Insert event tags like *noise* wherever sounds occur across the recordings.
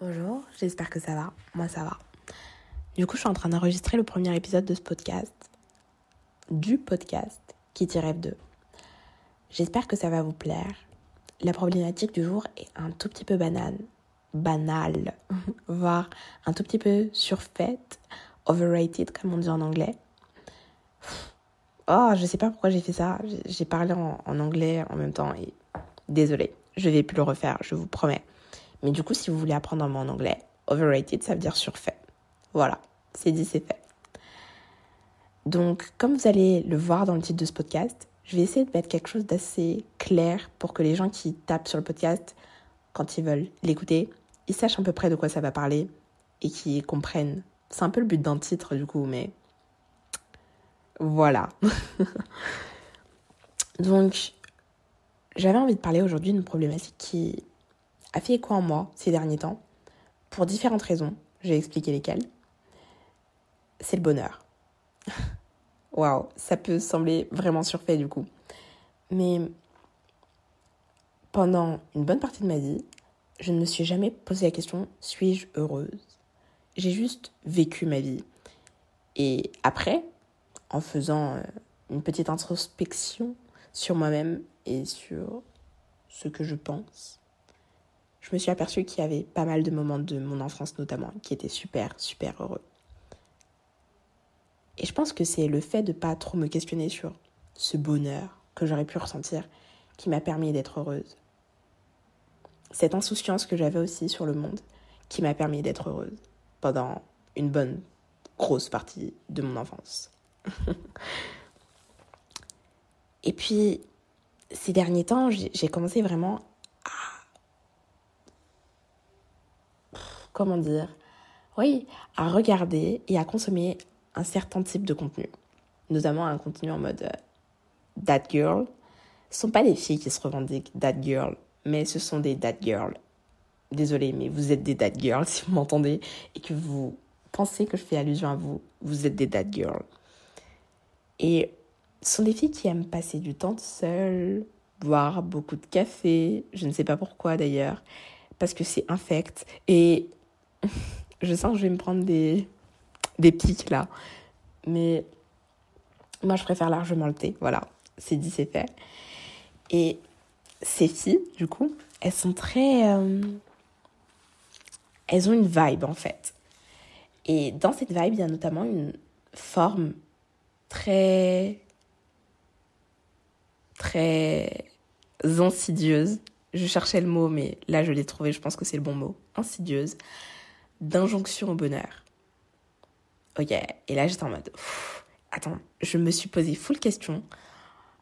Bonjour, j'espère que ça va. Moi, ça va. Du coup, je suis en train d'enregistrer le premier épisode de ce podcast, du podcast Kitty Rêve 2. J'espère que ça va vous plaire. La problématique du jour est un tout petit peu banale, banale, *laughs* voire un tout petit peu surfaite, overrated comme on dit en anglais. Oh, je sais pas pourquoi j'ai fait ça. J'ai- parlé en, anglais en même temps et désolé, je vais plus le refaire, je vous promets. Mais du coup, si vous voulez apprendre un en anglais, overrated, ça veut dire surfait. Voilà, c'est dit, c'est fait. Donc, comme vous allez le voir dans le titre de ce podcast, je vais essayer de mettre quelque chose d'assez clair pour que les gens qui tapent sur le podcast, quand ils veulent l'écouter, ils sachent à peu près de quoi ça va parler et qu'ils comprennent. C'est un peu le but d'un titre, du coup, mais voilà. *laughs* Donc, j'avais envie de parler aujourd'hui d'une problématique qui a fait écho en moi ces derniers temps, pour différentes raisons. Je vais expliquer lesquelles. C'est le bonheur. *laughs* Waouh, ça peut sembler vraiment surfait du coup. Mais pendant une bonne partie de ma vie, je ne me suis jamais posé la question suis-je heureuse? J'ai juste vécu ma vie. Et après, en faisant euh, une petite introspection sur moi-même et sur ce que je pense, je me suis aperçue qu'il y avait pas mal de moments de mon enfance notamment qui étaient super, super heureux. Et je pense que c'est le fait de pas trop me questionner sur ce bonheur que j'aurais pu ressentir qui m'a permis d'être heureuse. Cette insouciance que j'avais aussi sur le monde qui m'a permis d'être heureuse pendant une bonne grosse partie de mon enfance. *laughs* Et puis, ces derniers temps, j'ai commencé vraiment comment dire, oui, à regarder et à consommer un certain type de contenu, notamment un contenu en mode euh, that girl. Ce sont pas des filles qui se revendiquent that girl, mais ce sont des that girls. Désolée, mais vous êtes des that girls *laughs* si vous m'entendez et que vous pensez que je fais allusion à vous, vous êtes des that girls. Et ce sont des filles qui aiment passer du temps seules, boire beaucoup de café, je ne sais pas pourquoi d'ailleurs, parce que c'est infect. Et *laughs* je sens que je vais me prendre des, des pics là. Mais moi, je préfère largement le thé. Voilà, c'est dit, c'est fait. Et ces filles, du coup, elles sont très. euh, elles ont une vibe en fait. Et dans cette vibe, il y a notamment une forme très. très insidieuse. Je cherchais le mot, mais là je l'ai trouvé, je pense que c'est le bon mot. Insidieuse. D'injonction au bonheur. Ok, et là j'étais en mode. attends, je me suis posé full question,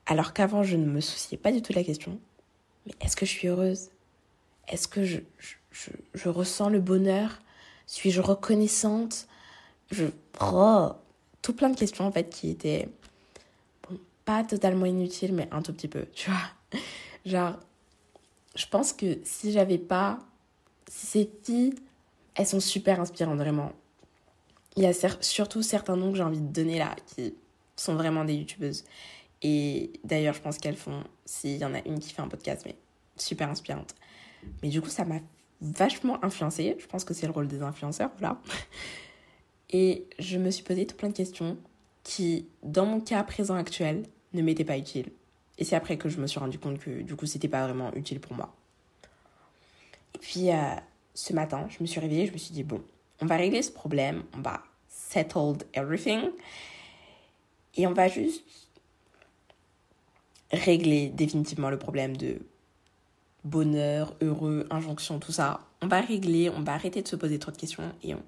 alors qu'avant je ne me souciais pas du tout de la question. Mais est-ce que je suis heureuse? Est-ce que je, je, je, je ressens le bonheur? Suis-je reconnaissante? Je. Oh, tout plein de questions en fait qui étaient. Pas totalement inutiles, mais un tout petit peu, tu vois. Genre, je pense que si j'avais pas. Si ces filles, elles sont super inspirantes, vraiment. Il y a surtout certains noms que j'ai envie de donner là, qui sont vraiment des youtubeuses. Et d'ailleurs, je pense qu'elles font, s'il y en a une qui fait un podcast, mais super inspirante. Mais du coup, ça m'a vachement influencée. Je pense que c'est le rôle des influenceurs, voilà. Et je me suis posé tout plein de questions qui, dans mon cas présent actuel, ne m'étaient pas utiles. Et c'est après que je me suis rendu compte que du coup, c'était pas vraiment utile pour moi. Et puis, euh, ce matin, je me suis réveillée, je me suis dit, bon, on va régler ce problème, on va settle everything. Et on va juste régler définitivement le problème de bonheur, heureux, injonction, tout ça. On va régler, on va arrêter de se poser trop de questions et on,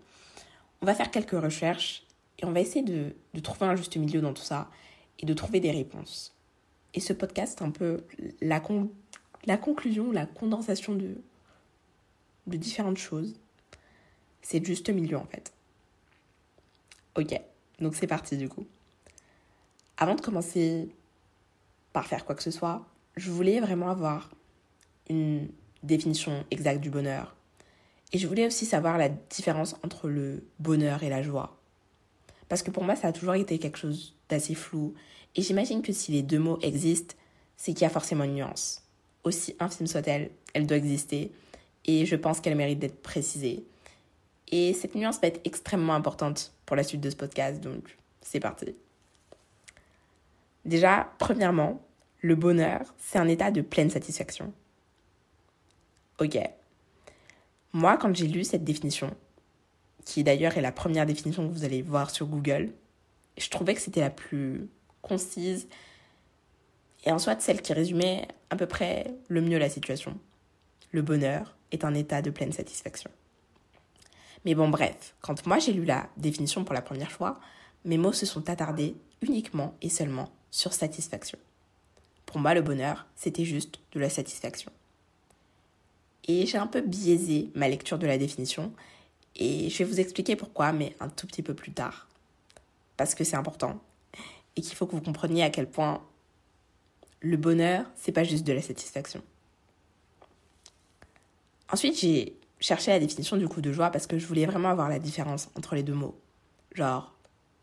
on va faire quelques recherches et on va essayer de, trouver un juste milieu dans tout ça et de trouver des réponses. Et ce podcast, c'est un peu la, con- la conclusion, la condensation de, de différentes choses. C'est juste milieu en fait. Ok, donc c'est parti du coup. Avant de commencer par faire quoi que ce soit, je voulais vraiment avoir une définition exacte du bonheur. Et je voulais aussi savoir la différence entre le bonheur et la joie. Parce que pour moi, ça a toujours été quelque chose d'assez flou. Et j'imagine que si les deux mots existent, c'est qu'il y a forcément une nuance. Aussi infime soit-elle, elle doit exister et je pense qu'elle mérite d'être précisée. Et cette nuance va être extrêmement importante pour la suite de ce podcast, donc c'est parti. Déjà, premièrement, le bonheur, c'est un état de pleine satisfaction. Ok. Moi, quand j'ai lu cette définition, qui d'ailleurs est la première définition que vous allez voir sur Google, je trouvais que c'était la plus concise et en soit celle qui résumait à peu près le mieux la situation. Le bonheur est un état de pleine satisfaction. Mais bon, bref, quand moi j'ai lu la définition pour la première fois, mes mots se sont attardés uniquement et seulement sur satisfaction. Pour moi, le bonheur, c'était juste de la satisfaction. Et j'ai un peu biaisé ma lecture de la définition, et je vais vous expliquer pourquoi, mais un tout petit peu plus tard. Parce que c'est important, et qu'il faut que vous compreniez à quel point le bonheur, c'est pas juste de la satisfaction. Ensuite, j'ai cherché la définition du coup de joie parce que je voulais vraiment avoir la différence entre les deux mots. Genre,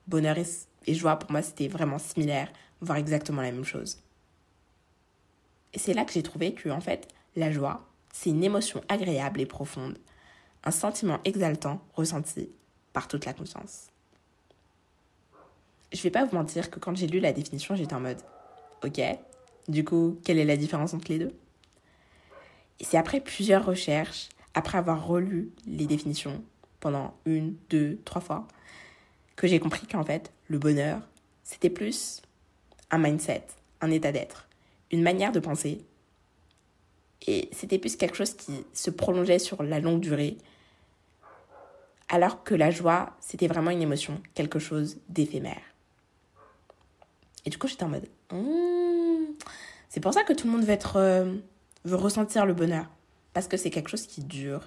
bonheur et, joie, pour moi, c'était vraiment similaire, voire exactement la même chose. Et c'est là que j'ai trouvé que, en fait, la joie, c'est une émotion agréable et profonde, un sentiment exaltant ressenti par toute la conscience. Je vais pas vous mentir que quand j'ai lu la définition, j'étais en mode OK, du coup, quelle est la différence entre les deux? Et c'est après plusieurs recherches, après avoir relu les définitions pendant une, deux, trois fois, que j'ai compris qu'en fait, le bonheur, c'était plus un mindset, un état d'être, une manière de penser. Et c'était plus quelque chose qui se prolongeait sur la longue durée, alors que la joie, c'était vraiment une émotion, quelque chose d'éphémère. Et du coup, j'étais en mode, hmm. c'est pour ça que tout le monde veut euh, veut ressentir le bonheur, parce que c'est quelque chose qui dure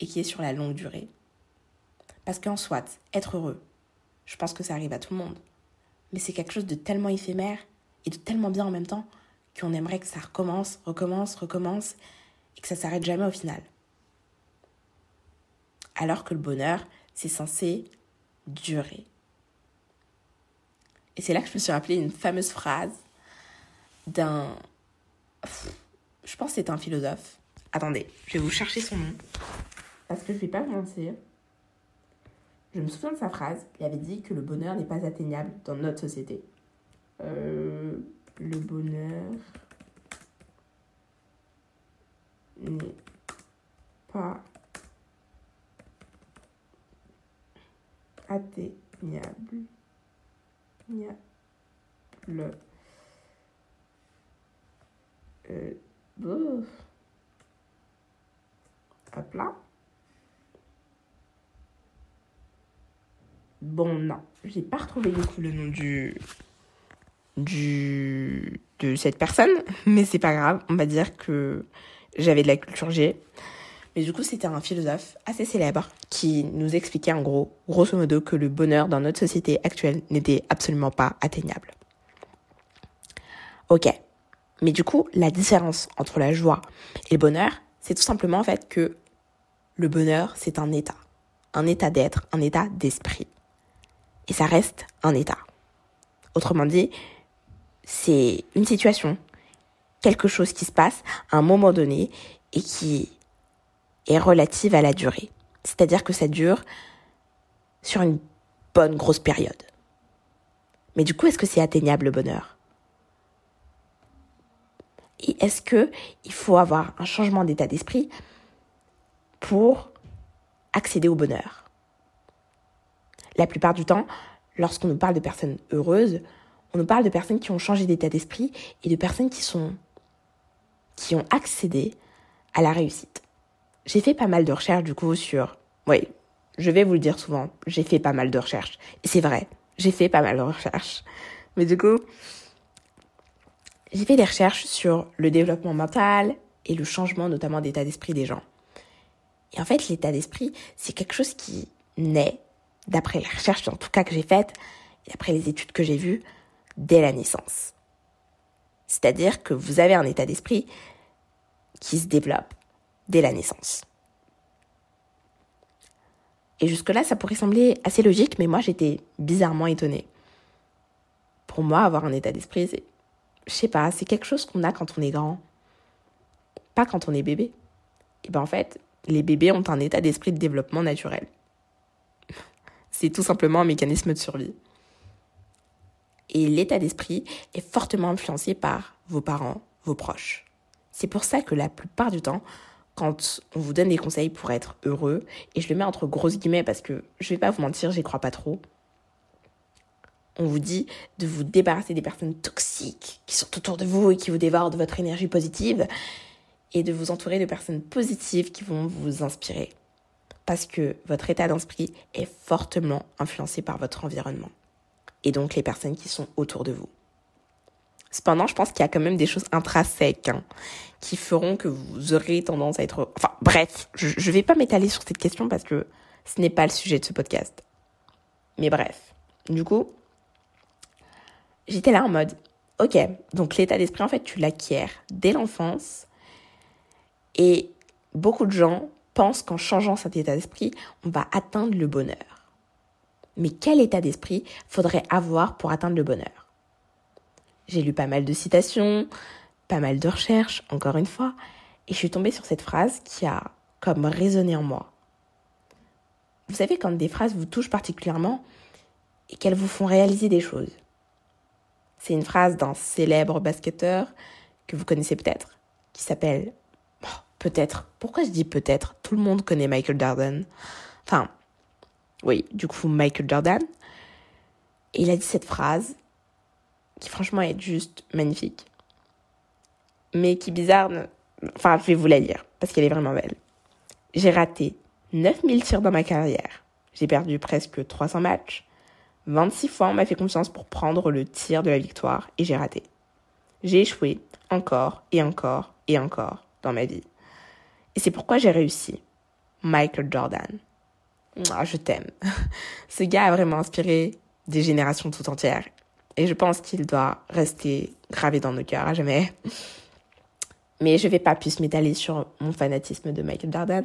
et qui est sur la longue durée. Parce qu'en soit, être heureux, je pense que ça arrive à tout le monde. Mais c'est quelque chose de tellement éphémère et de tellement bien en même temps qu'on aimerait que ça recommence, recommence, recommence et que ça s'arrête jamais au final. Alors que le bonheur, c'est censé durer. Et c'est là que je me suis rappelé une fameuse phrase d'un... Je pense que c'est un philosophe. Attendez, je vais vous chercher son nom. Parce que je vais pas vous mentir. Je me souviens de sa phrase. Il avait dit que le bonheur n'est pas atteignable dans notre société. Euh, le bonheur n'est pas atteignable. Le. Euh, bouf. Hop là. Bon, non, j'ai pas retrouvé du coup le nom du, de cette personne, mais c'est pas grave, on va dire que j'avais de la culture G. Mais du coup, c'était un philosophe assez célèbre qui nous expliquait en gros, grosso modo, que le bonheur dans notre société actuelle n'était absolument pas atteignable. Ok. Mais du coup, la différence entre la joie et le bonheur, c'est tout simplement en fait que le bonheur, c'est un état. Un état d'être, un état d'esprit et ça reste un état. Autrement dit, c'est une situation, quelque chose qui se passe à un moment donné et qui est relative à la durée. C'est-à-dire que ça dure sur une bonne grosse période. Mais du coup, est-ce que c'est atteignable le bonheur? Et est-ce que il faut avoir un changement d'état d'esprit pour accéder au bonheur? La plupart du temps, lorsqu'on nous parle de personnes heureuses, on nous parle de personnes qui ont changé d'état d'esprit et de personnes qui sont qui ont accédé à la réussite. J'ai fait pas mal de recherches du coup sur oui, je vais vous le dire souvent, j'ai fait pas mal de recherches et c'est vrai, j'ai fait pas mal de recherches. Mais du coup, j'ai fait des recherches sur le développement mental et le changement notamment d'état d'esprit des gens. Et en fait, l'état d'esprit, c'est quelque chose qui naît d'après les recherches en tout cas que j'ai faites, et d'après les études que j'ai vues, dès la naissance. C'est-à-dire que vous avez un état d'esprit qui se développe dès la naissance. Et jusque-là, ça pourrait sembler assez logique, mais moi, j'étais bizarrement étonnée. Pour moi, avoir un état d'esprit, c'est je sais pas, c'est quelque chose qu'on a quand on est grand, pas quand on est bébé. Et ben en fait, les bébés ont un état d'esprit de développement naturel. *laughs* C'est tout simplement un mécanisme de survie. Et l'état d'esprit est fortement influencé par vos parents, vos proches. C'est pour ça que la plupart du temps, quand on vous donne des conseils pour être heureux, et je le mets entre grosses guillemets parce que je vais pas vous mentir, j'y crois pas trop. On vous dit de vous débarrasser des personnes toxiques qui sont autour de vous et qui vous dévorent de votre énergie positive et de vous entourer de personnes positives qui vont vous inspirer. Parce que votre état d'esprit est fortement influencé par votre environnement et donc les personnes qui sont autour de vous. Cependant, je pense qu'il y a quand même des choses intrinsèques hein, qui feront que vous aurez tendance à être... Enfin, bref, je ne vais pas m'étaler sur cette question parce que ce n'est pas le sujet de ce podcast. Mais bref, du coup, j'étais là en mode, ok, donc l'état d'esprit, en fait, tu l'acquiers dès l'enfance. Et beaucoup de gens pensent qu'en changeant cet état d'esprit, on va atteindre le bonheur. Mais quel état d'esprit faudrait avoir pour atteindre le bonheur? J'ai lu pas mal de citations, pas mal de recherches, encore une fois, et je suis tombée sur cette phrase qui a comme résonné en moi. Vous savez, quand des phrases vous touchent particulièrement et qu'elles vous font réaliser des choses. C'est une phrase d'un célèbre basketteur que vous connaissez peut-être, qui s'appelle oh, peut-être. Pourquoi je dis peut-être? Tout le monde connaît Michael Jordan. Enfin, oui, du coup, Michael Jordan. Et il a dit cette phrase qui franchement est juste magnifique. Mais qui bizarre, enfin je vais vous la lire parce qu'elle est vraiment belle. J'ai raté 9000 tirs dans ma carrière. J'ai perdu presque 300 matchs. 26 fois on m'a fait confiance pour prendre le tir de la victoire et j'ai raté. J'ai échoué encore et encore et encore dans ma vie. Et c'est pourquoi j'ai réussi. Michael Jordan. Ah, je t'aime. *laughs* Ce gars a vraiment inspiré des générations tout entières et je pense qu'il doit rester gravé dans nos cœurs à jamais. Mais je vais pas plus m'étaler sur mon fanatisme de Michael Jordan.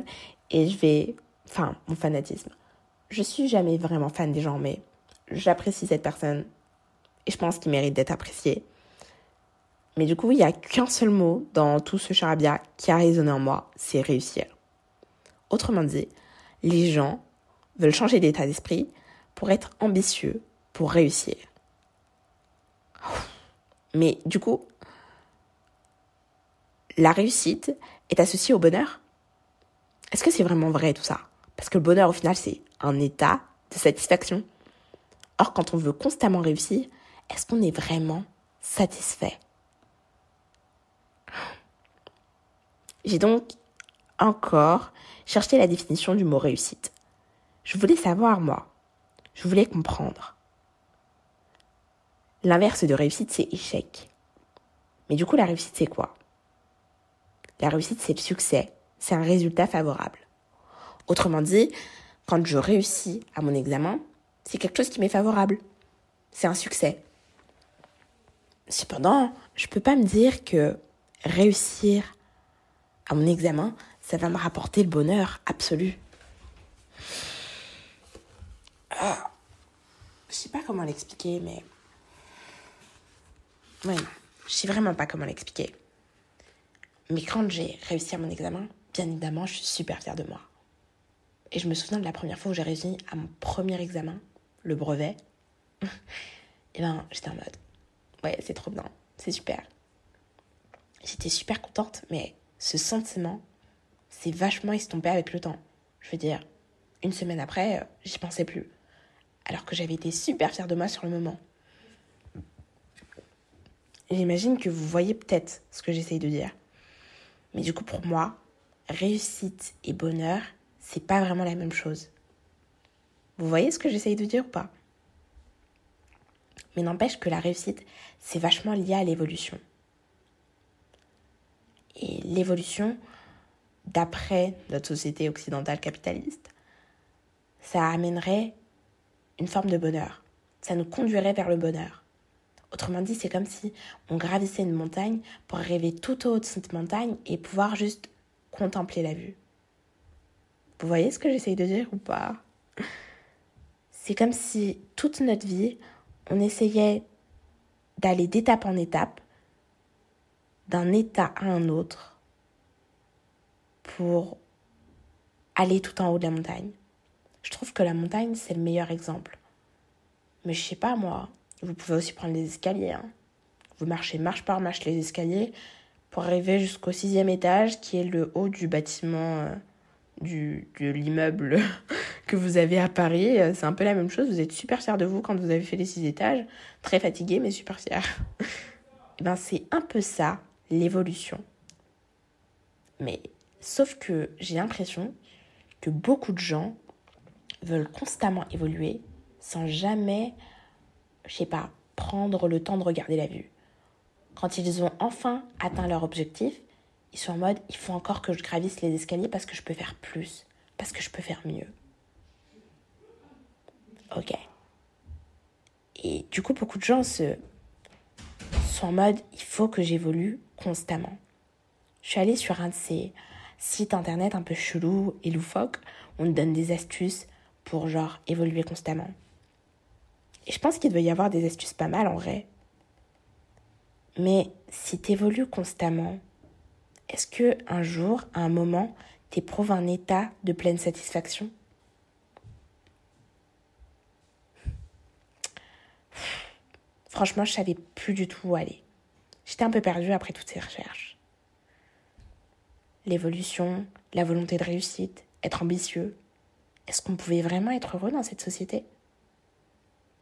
Et je vais... Enfin, mon fanatisme. Je suis jamais vraiment fan des gens, mais j'apprécie cette personne. Et je pense qu'il mérite d'être apprécié. Mais du coup, il n'y a qu'un seul mot dans tout ce charabia qui a résonné en moi, c'est réussir. Autrement dit, les gens veulent changer d'état d'esprit pour être ambitieux, pour réussir. Mais du coup, la réussite est associée au bonheur Est-ce que c'est vraiment vrai tout ça? Parce que le bonheur, au final, c'est un état de satisfaction. Or, quand on veut constamment réussir, est-ce qu'on est vraiment satisfait? J'ai donc encore cherché la définition du mot réussite. Je voulais savoir, moi. Je voulais comprendre. L'inverse de réussite, c'est échec. Mais du coup, la réussite, c'est quoi? La réussite, c'est le succès. C'est un résultat favorable. Autrement dit, quand je réussis à mon examen, c'est quelque chose qui m'est favorable. C'est un succès. Cependant, je ne peux pas me dire que réussir à mon examen, ça va me rapporter le bonheur absolu. Ah, je sais pas comment l'expliquer, mais oui, je sais vraiment pas comment l'expliquer. Mais quand j'ai réussi à mon examen, bien évidemment, je suis super fière de moi. Et je me souviens de la première fois où j'ai réussi à mon premier examen, le brevet. *laughs* et ben, j'étais en mode, ouais, c'est trop bien, c'est super. J'étais super contente, mais ce sentiment s'est vachement estompé avec le temps. Je veux dire, une semaine après, euh, j'y pensais plus. Alors que j'avais été super fière de moi sur le moment. J'imagine que vous voyez peut-être ce que j'essaye de dire. Mais du coup, pour moi, réussite et bonheur, c'est pas vraiment la même chose. Vous voyez ce que j'essaye de dire ou pas? Mais n'empêche que la réussite, c'est vachement lié à l'évolution. Et l'évolution, d'après notre société occidentale capitaliste, ça amènerait une forme de bonheur. Ça nous conduirait vers le bonheur. Autrement dit, c'est comme si on gravissait une montagne pour arriver tout au haut de cette montagne et pouvoir juste contempler la vue. Vous voyez ce que j'essaye de dire ou pas? *laughs* C'est comme si toute notre vie, on essayait d'aller d'étape en étape d'un état à un autre pour aller tout en haut de la montagne. Je trouve que la montagne, c'est le meilleur exemple. Mais je sais pas, moi, vous pouvez aussi prendre les escaliers. hein. Vous marchez marche par marche les escaliers pour arriver jusqu'au sixième étage, qui est le haut du bâtiment euh, du, de l'immeuble *laughs* que vous avez à Paris. Euh, C'est un peu la même chose. Vous êtes super fier de vous quand vous avez fait les six étages. Très fatigué, mais super fier. *laughs* Eh ben, c'est un peu ça, l'évolution. Mais sauf que j'ai l'impression que beaucoup de gens veulent constamment évoluer sans jamais, je sais pas, prendre le temps de regarder la vue. Quand ils ont enfin atteint leur objectif, ils sont en mode il faut encore que je gravisse les escaliers parce que je peux faire plus, parce que je peux faire mieux. Ok. Et du coup, beaucoup de gens se sont en mode il faut que j'évolue constamment. Je suis allée sur un de ces sites internet un peu chelous et loufoques où on te donne des astuces pour genre évoluer constamment. Et je pense qu'il doit y avoir des astuces pas mal en vrai. Mais si tu évolues constamment, est-ce que un jour, à un moment, t'éprouves un état de pleine satisfaction? Franchement, je savais plus du tout où aller. J'étais un peu perdue après toutes ces recherches. L'évolution, la volonté de réussite, être ambitieux. Est-ce qu'on pouvait vraiment être heureux dans cette société?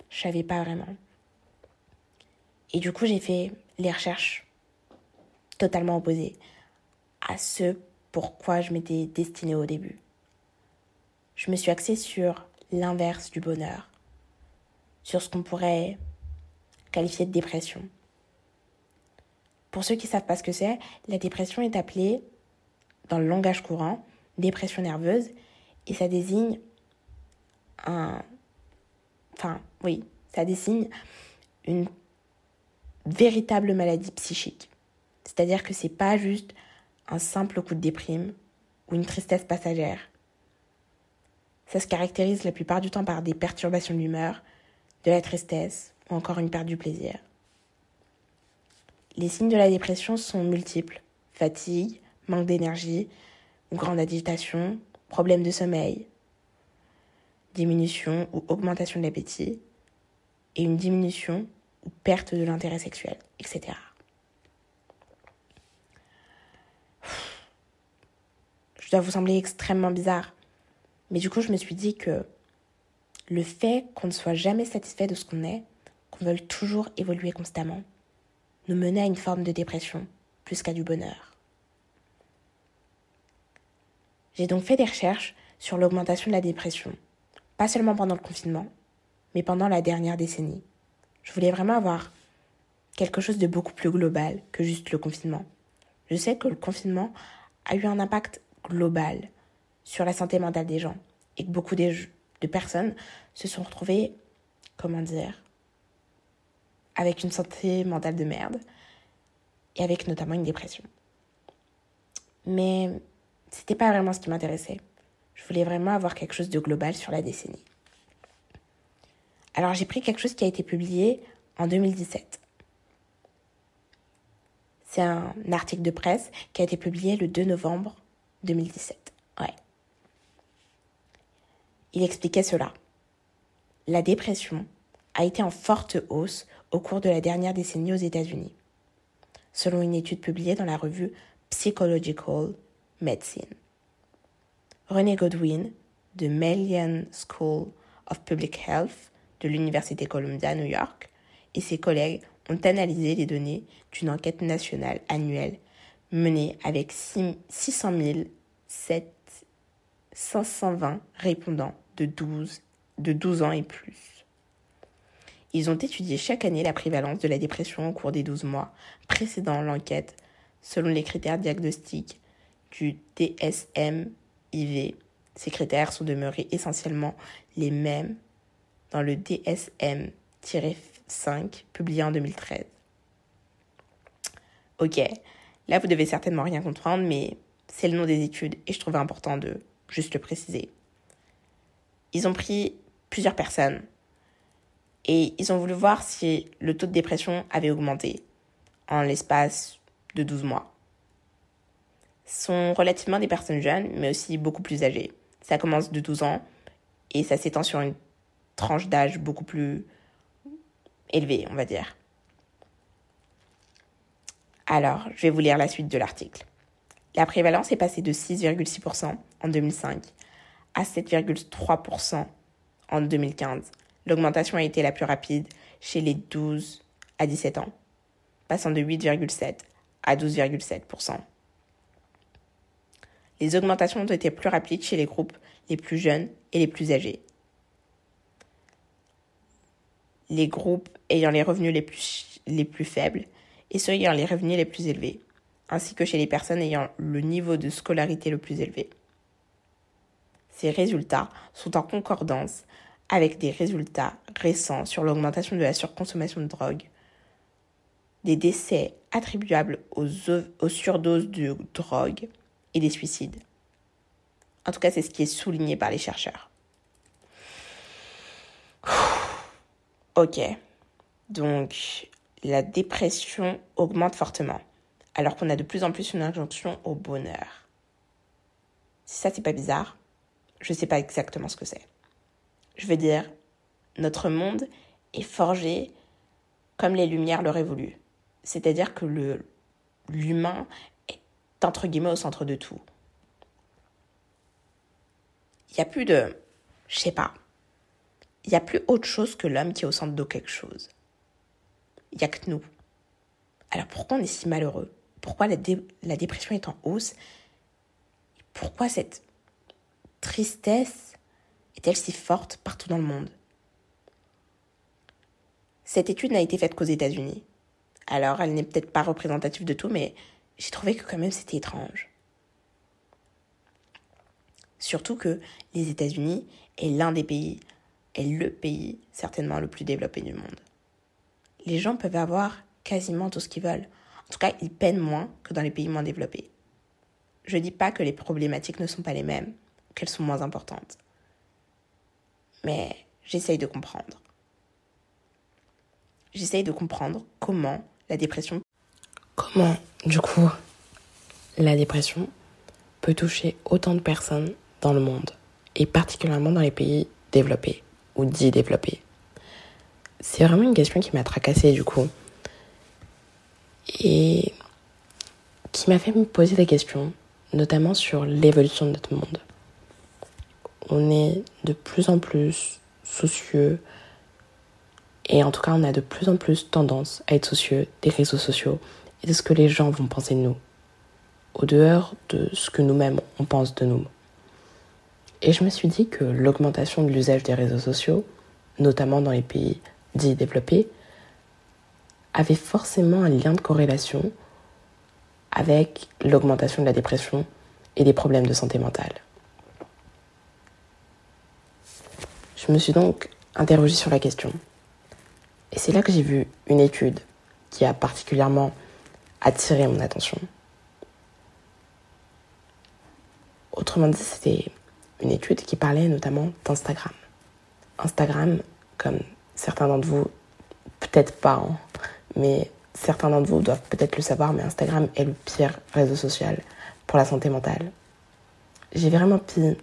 Je savais pas vraiment. Et du coup, j'ai fait les recherches totalement opposées à ce pourquoi je m'étais destinée au début. Je me suis axée sur l'inverse du bonheur, sur ce qu'on pourrait qualifier de dépression. Pour ceux qui ne savent pas ce que c'est, la dépression est appelée, dans le langage courant, dépression nerveuse, et ça désigne un... Enfin, oui, ça désigne une véritable maladie psychique. C'est-à-dire que c'est pas juste un simple coup de déprime ou une tristesse passagère. Ça se caractérise la plupart du temps par des perturbations de l'humeur, de la tristesse ou encore une perte du plaisir. Les signes de la dépression sont multiples. Fatigue, manque d'énergie, grande agitation, problème de sommeil, diminution ou augmentation de l'appétit, et une diminution ou perte de l'intérêt sexuel, etc. Je dois vous sembler extrêmement bizarre, mais du coup je me suis dit que le fait qu'on ne soit jamais satisfait de ce qu'on est, qu'on veuille toujours évoluer constamment, nous menait à une forme de dépression plus qu'à du bonheur. J'ai donc fait des recherches sur l'augmentation de la dépression, pas seulement pendant le confinement, mais pendant la dernière décennie. Je voulais vraiment avoir quelque chose de beaucoup plus global que juste le confinement. Je sais que le confinement a eu un impact global sur la santé mentale des gens et que beaucoup de, personnes se sont retrouvées, comment dire, avec une santé mentale de merde et avec notamment une dépression. Mais c'était pas vraiment ce qui m'intéressait. Je voulais vraiment avoir quelque chose de global sur la décennie. Alors j'ai pris quelque chose qui a été publié en 2017. C'est un article de presse qui a été publié le 2 novembre 2017. Ouais. Il expliquait cela. La dépression a été en forte hausse au cours de la dernière décennie aux États-Unis, selon une étude publiée dans la revue Psychological Medicine. René Godwin, de Melian School of Public Health de l'Université Columbia, New York, et ses collègues ont analysé les données d'une enquête nationale annuelle menée avec 600 520 répondants de 12, de 12 ans et plus. Ils ont étudié chaque année la prévalence de la dépression au cours des 12 mois précédant l'enquête selon les critères diagnostiques du DSM-IV. Ces critères sont demeurés essentiellement les mêmes dans le DSM-5 publié en 2013. Ok, là vous devez certainement rien comprendre, mais c'est le nom des études et je trouvais important de juste le préciser. Ils ont pris plusieurs personnes et ils ont voulu voir si le taux de dépression avait augmenté en l'espace de 12 mois. Sont relativement des personnes jeunes, mais aussi beaucoup plus âgées. Ça commence de 12 ans et ça s'étend sur une tranche d'âge beaucoup plus élevée, on va dire. Alors, je vais vous lire la suite de l'article. La prévalence est passée de 6,6% en 2005 à 7,3% en 2015. L'augmentation a été la plus rapide chez les 12 à 17 ans, passant de 8,7 à 12,7%. Les augmentations ont été plus rapides chez les groupes les plus jeunes et les plus âgés. Les groupes ayant les revenus les plus, les plus faibles et ceux ayant les revenus les plus élevés, ainsi que chez les personnes ayant le niveau de scolarité le plus élevé. Ces résultats sont en concordance avec des résultats récents sur l'augmentation de la surconsommation de drogue, des décès attribuables aux, aux surdoses de drogue et des suicides. En tout cas, c'est ce qui est souligné par les chercheurs. Ok. Donc, la dépression augmente fortement, alors qu'on a de plus en plus une injonction au bonheur. Si ça, c'est pas bizarre, je sais pas exactement ce que c'est. Je veux dire, notre monde est forgé comme les Lumières l'auraient voulu. C'est-à-dire que le, l'humain entre guillemets au centre de tout. Il n'y a plus de... Je sais pas. Il n'y a plus autre chose que l'homme qui est au centre de quelque chose. Il n'y a que nous. Alors pourquoi on est si malheureux? Pourquoi la, la dépression est en hausse? Pourquoi cette tristesse est-elle si forte partout dans le monde? Cette étude n'a été faite qu'aux États-Unis. Alors, elle n'est peut-être pas représentative de tout, mais j'ai trouvé que quand même c'était étrange. Surtout que les États-Unis est l'un des pays, est le pays certainement le plus développé du monde. Les gens peuvent avoir quasiment tout ce qu'ils veulent. En tout cas, ils peinent moins que dans les pays moins développés. Je ne dis pas que les problématiques ne sont pas les mêmes, qu'elles sont moins importantes. Mais j'essaye de comprendre. J'essaye de comprendre comment la dépression... Comment, du coup, la dépression peut toucher autant de personnes dans le monde, et particulièrement dans les pays développés ou dits développés. C'est vraiment une question qui m'a tracassée du coup, et qui m'a fait me poser des questions, notamment sur l'évolution de notre monde. On est de plus en plus soucieux, et en tout cas on a de plus en plus tendance à être soucieux des réseaux sociaux de ce que les gens vont penser de nous, au dehors de ce que nous-mêmes on pense de nous. Et je me suis dit que l'augmentation de l'usage des réseaux sociaux, notamment dans les pays dits développés, avait forcément un lien de corrélation avec l'augmentation de la dépression et des problèmes de santé mentale. Je me suis donc interrogée sur la question. Et c'est là que j'ai vu une étude qui a particulièrement attiré mon attention. Autrement dit, c'était une étude qui parlait notamment d'Instagram. Instagram, comme certains d'entre vous, peut-être pas, hein, mais certains d'entre vous doivent peut-être le savoir, mais Instagram est le pire réseau social pour la santé mentale. J'ai vraiment pris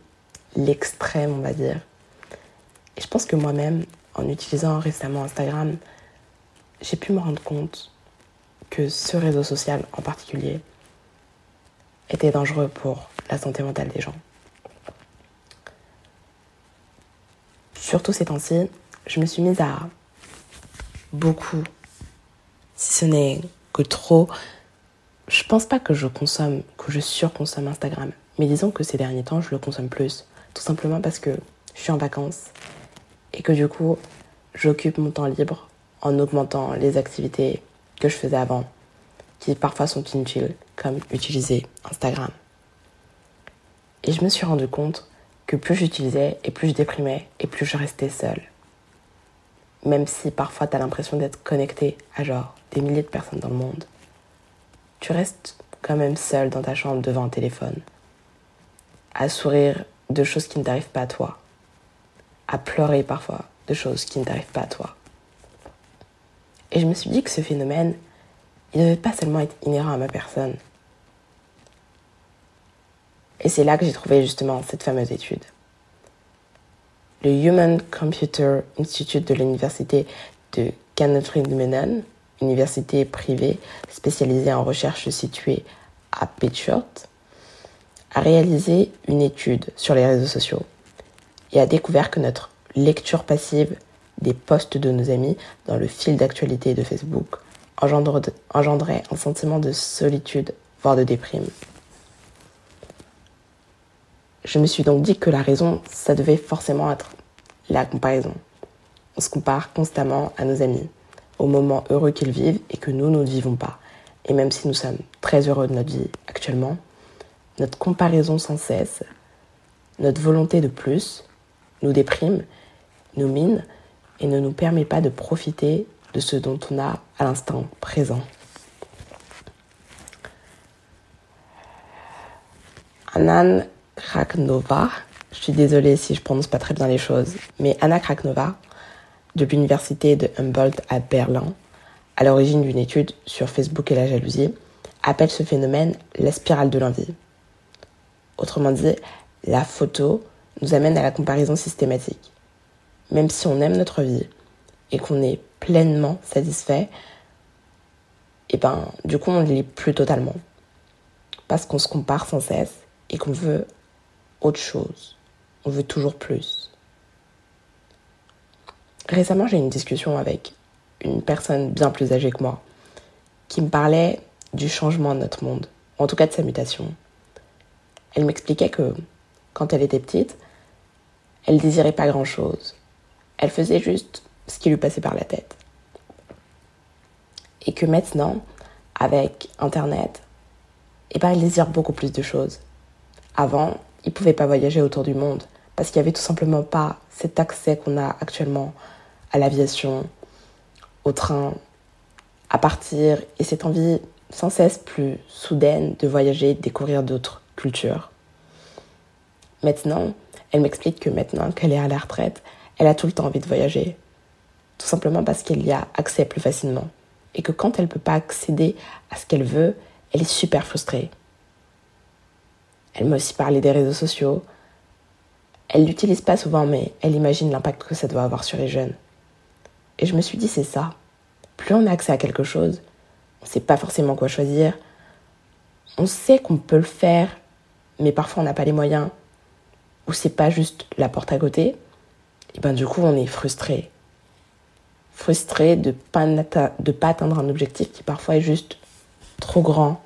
l'extrême, on va dire. Et je pense que moi-même, en utilisant récemment Instagram, j'ai pu me rendre compte que ce réseau social en particulier était dangereux pour la santé mentale des gens. surtout ces temps-ci, je me suis mise à beaucoup, si ce n'est que trop. Je pense pas que je consomme, que je surconsomme Instagram, mais disons que ces derniers temps, je le consomme plus, tout simplement parce que je suis en vacances et que du coup, j'occupe mon temps libre en augmentant les activités que je faisais avant, qui parfois sont inutiles, comme utiliser Instagram. Et je me suis rendu compte que plus j'utilisais et plus je déprimais et plus je restais seule. Même si parfois tu as l'impression d'être connecté à genre des milliers de personnes dans le monde, tu restes quand même seule dans ta chambre devant un téléphone, à sourire de choses qui ne t'arrivent pas à toi, à pleurer parfois de choses qui ne t'arrivent pas à toi. Et je me suis dit que ce phénomène il ne devait pas seulement être inhérent à ma personne. Et c'est là que j'ai trouvé justement cette fameuse étude. Le Human Computer Institute de l'université de Cannondale Menon, université privée spécialisée en recherche située à Patriot, a réalisé une étude sur les réseaux sociaux et a découvert que notre lecture passive des posts de nos amis dans le fil d'actualité de Facebook engendrait un sentiment de solitude, voire de déprime. Je me suis donc dit que la raison, ça devait forcément être la comparaison. On se compare constamment à nos amis, aux moments heureux qu'ils vivent et que nous, nous ne vivons pas. Et même si nous sommes très heureux de notre vie actuellement, notre comparaison sans cesse, notre volonté de plus, nous déprime, nous mine et ne nous permet pas de profiter de ce dont on a à l'instant présent. Anan Kraknova, je suis désolée si je prononce pas très bien les choses, mais Anna Kraknova, de l'université de Humboldt à Berlin, à l'origine d'une étude sur Facebook et la jalousie, appelle ce phénomène la spirale de l'envie. Autrement dit, la photo nous amène à la comparaison systématique. Même si on aime notre vie et qu'on est pleinement satisfait, et eh ben du coup on ne l'est plus totalement. Parce qu'on se compare sans cesse et qu'on veut autre chose. On veut toujours plus. Récemment, j'ai eu une discussion avec une personne bien plus âgée que moi qui me parlait du changement de notre monde, en tout cas de sa mutation. Elle m'expliquait que quand elle était petite, elle désirait pas grand-chose. Elle faisait juste ce qui lui passait par la tête. Et que maintenant, avec Internet, eh ben, elle désire beaucoup plus de choses. Avant, il ne pouvait pas voyager autour du monde parce qu'il n'y avait tout simplement pas cet accès qu'on a actuellement à l'aviation, au train, à partir et cette envie sans cesse plus soudaine de voyager, de découvrir d'autres cultures. Maintenant, elle m'explique que maintenant qu'elle est à la retraite, elle a tout le temps envie de voyager. Tout simplement parce qu'elle y a accès plus facilement. Et que quand elle ne peut pas accéder à ce qu'elle veut, elle est super frustrée. Elle m'a aussi parlé des réseaux sociaux. Elle l'utilise pas souvent, mais elle imagine l'impact que ça doit avoir sur les jeunes. Et je me suis dit, c'est ça. Plus on a accès à quelque chose, on ne sait pas forcément quoi choisir. On sait qu'on peut le faire, mais parfois on n'a pas les moyens. Ou c'est pas juste la porte à côté. Et ben du coup, on est frustré. Frustré de pas pas atteindre un objectif qui parfois est juste trop grand,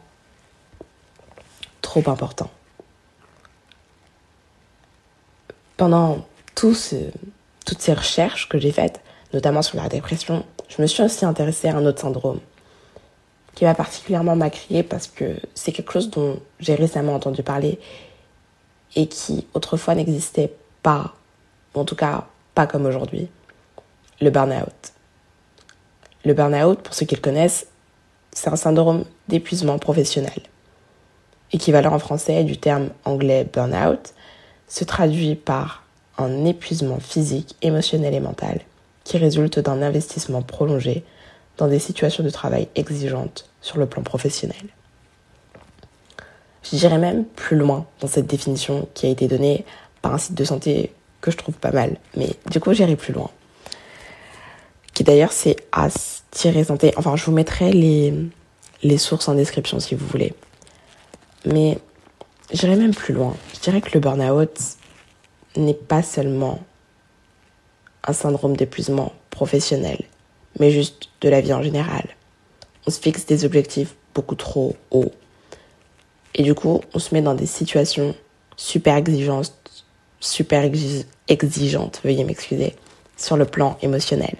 trop important. pendant toutes ces recherches que j'ai faites, notamment sur la dépression, je me suis aussi intéressée à un autre syndrome qui m'a particulièrement m'acrier parce que c'est quelque chose dont j'ai récemment entendu parler et qui autrefois n'existait pas, en tout cas pas comme aujourd'hui, le burn-out. Le burn-out, pour ceux qui le connaissent, c'est un syndrome d'épuisement professionnel. Équivalent en français du terme anglais burn-out, se traduit par un épuisement physique, émotionnel et mental qui résulte d'un investissement prolongé dans des situations de travail exigeantes sur le plan professionnel. Je dirais même plus loin dans cette définition qui a été donnée par un site de santé que je trouve pas mal, mais du coup j'irai plus loin. Qui d'ailleurs c'est as-santé. Enfin, je vous mettrai les, les sources en description si vous voulez. Mais J'irai même plus loin. Je dirais que le burn-out n'est pas seulement un syndrome d'épuisement professionnel, mais juste de la vie en général. On se fixe des objectifs beaucoup trop hauts. Et du coup, on se met dans des situations super exigeantes, super exigeantes, veuillez m'excuser, sur le plan émotionnel.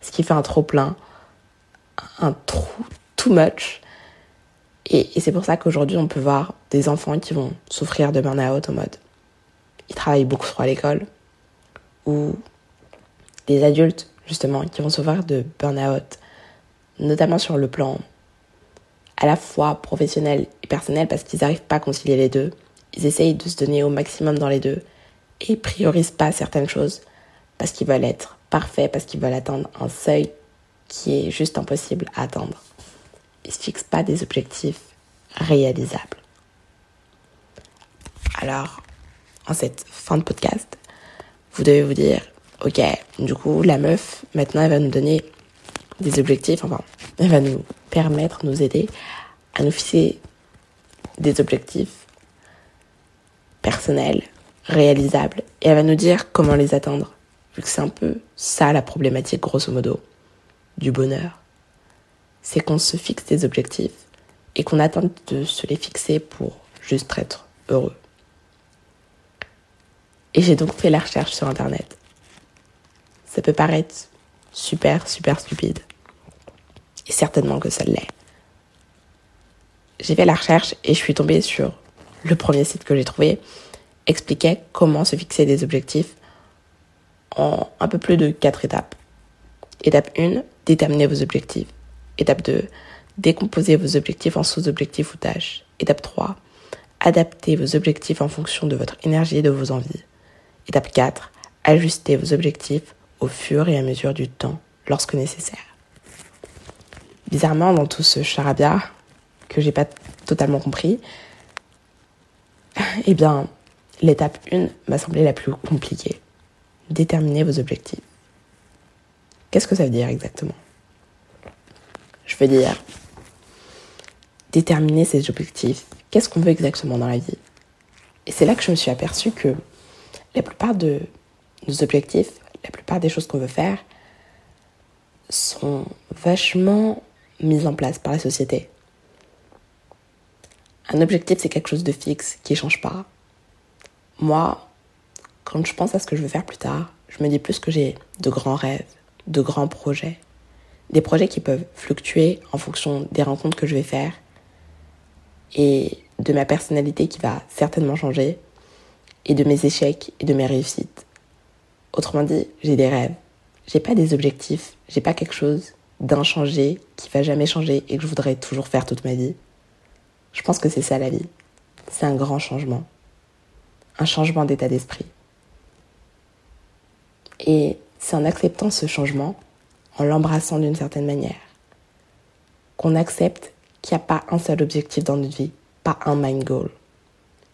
Ce qui fait un trop plein, un trop too much et, c'est pour ça qu'aujourd'hui, on peut voir des enfants qui vont souffrir de burn-out en mode ils travaillent beaucoup trop à l'école, ou des adultes, justement, qui vont souffrir de burn-out, notamment sur le plan à la fois professionnel et personnel, parce qu'ils n'arrivent pas à concilier les deux. Ils essayent de se donner au maximum dans les deux et priorisent pas certaines choses parce qu'ils veulent être parfaits, parce qu'ils veulent atteindre un seuil qui est juste impossible à atteindre. ils ne se fixent pas des objectifs réalisables. Alors, en cette fin de podcast, vous devez vous dire, ok, du coup, la meuf, maintenant, elle va nous donner des objectifs, enfin, elle va nous permettre, nous aider à nous fixer des objectifs personnels, réalisables, et elle va nous dire comment les atteindre, vu que c'est un peu ça la problématique, grosso modo, du bonheur. C'est qu'on se fixe des objectifs et qu'on attend de se les fixer pour juste être heureux. Et j'ai donc fait la recherche sur Internet. Ça peut paraître super, super stupide. Et certainement que ça l'est. J'ai fait la recherche et je suis tombée sur le premier site que j'ai trouvé expliquait comment se fixer des objectifs en un peu plus de quatre étapes. Étape 1, déterminer vos objectifs. Étape 2, décomposer vos objectifs en sous-objectifs ou tâches. Étape 3, adapter vos objectifs en fonction de votre énergie et de vos envies. Étape 4, ajuster vos objectifs au fur et à mesure du temps, lorsque nécessaire. Bizarrement, dans tout ce charabia que j'ai pas totalement compris, *laughs* eh bien, l'étape 1 m'a semblé la plus compliquée. Déterminer vos objectifs. Qu'est-ce que ça veut dire exactement? Je veux dire, déterminer ses objectifs. Qu'est-ce qu'on veut exactement dans la vie? Et c'est là que je me suis aperçue que la plupart de nos objectifs, la plupart des choses qu'on veut faire, sont vachement mises en place par la société. Un objectif, c'est quelque chose de fixe, qui ne change pas. Moi, quand je pense à ce que je veux faire plus tard, je me dis plus que j'ai de grands rêves, de grands projets. Des projets qui peuvent fluctuer en fonction des rencontres que je vais faire et de ma personnalité qui va certainement changer et de mes échecs et de mes réussites. Autrement dit, j'ai des rêves. J'ai pas des objectifs, j'ai pas quelque chose d'inchangé qui va jamais changer et que je voudrais toujours faire toute ma vie. Je pense que c'est ça la vie. C'est un grand changement. Un changement d'état d'esprit. Et c'est en acceptant ce changement, en l'embrassant d'une certaine manière, qu'on accepte qu'il n'y a pas un seul objectif dans notre vie, pas un mind goal.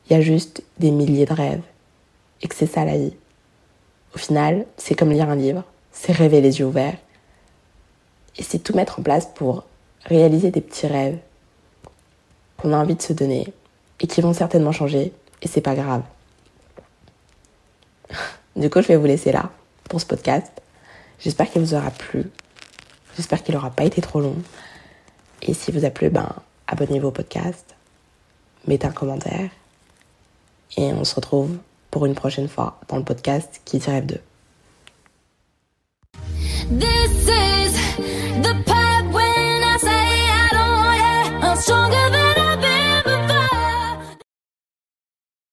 Il y a juste des milliers de rêves. Et que c'est ça la vie. Au final, c'est comme lire un livre, c'est rêver les yeux ouverts. Et c'est tout mettre en place pour réaliser des petits rêves qu'on a envie de se donner et qui vont certainement changer et c'est pas grave. *laughs* Du coup, je vais vous laisser là pour ce podcast. J'espère qu'il vous aura plu. J'espère qu'il n'aura pas été trop long. Et si vous a plu, ben, abonnez-vous au podcast, mettez un commentaire et on se retrouve pour une prochaine fois dans le podcast qui rêve 2. This is the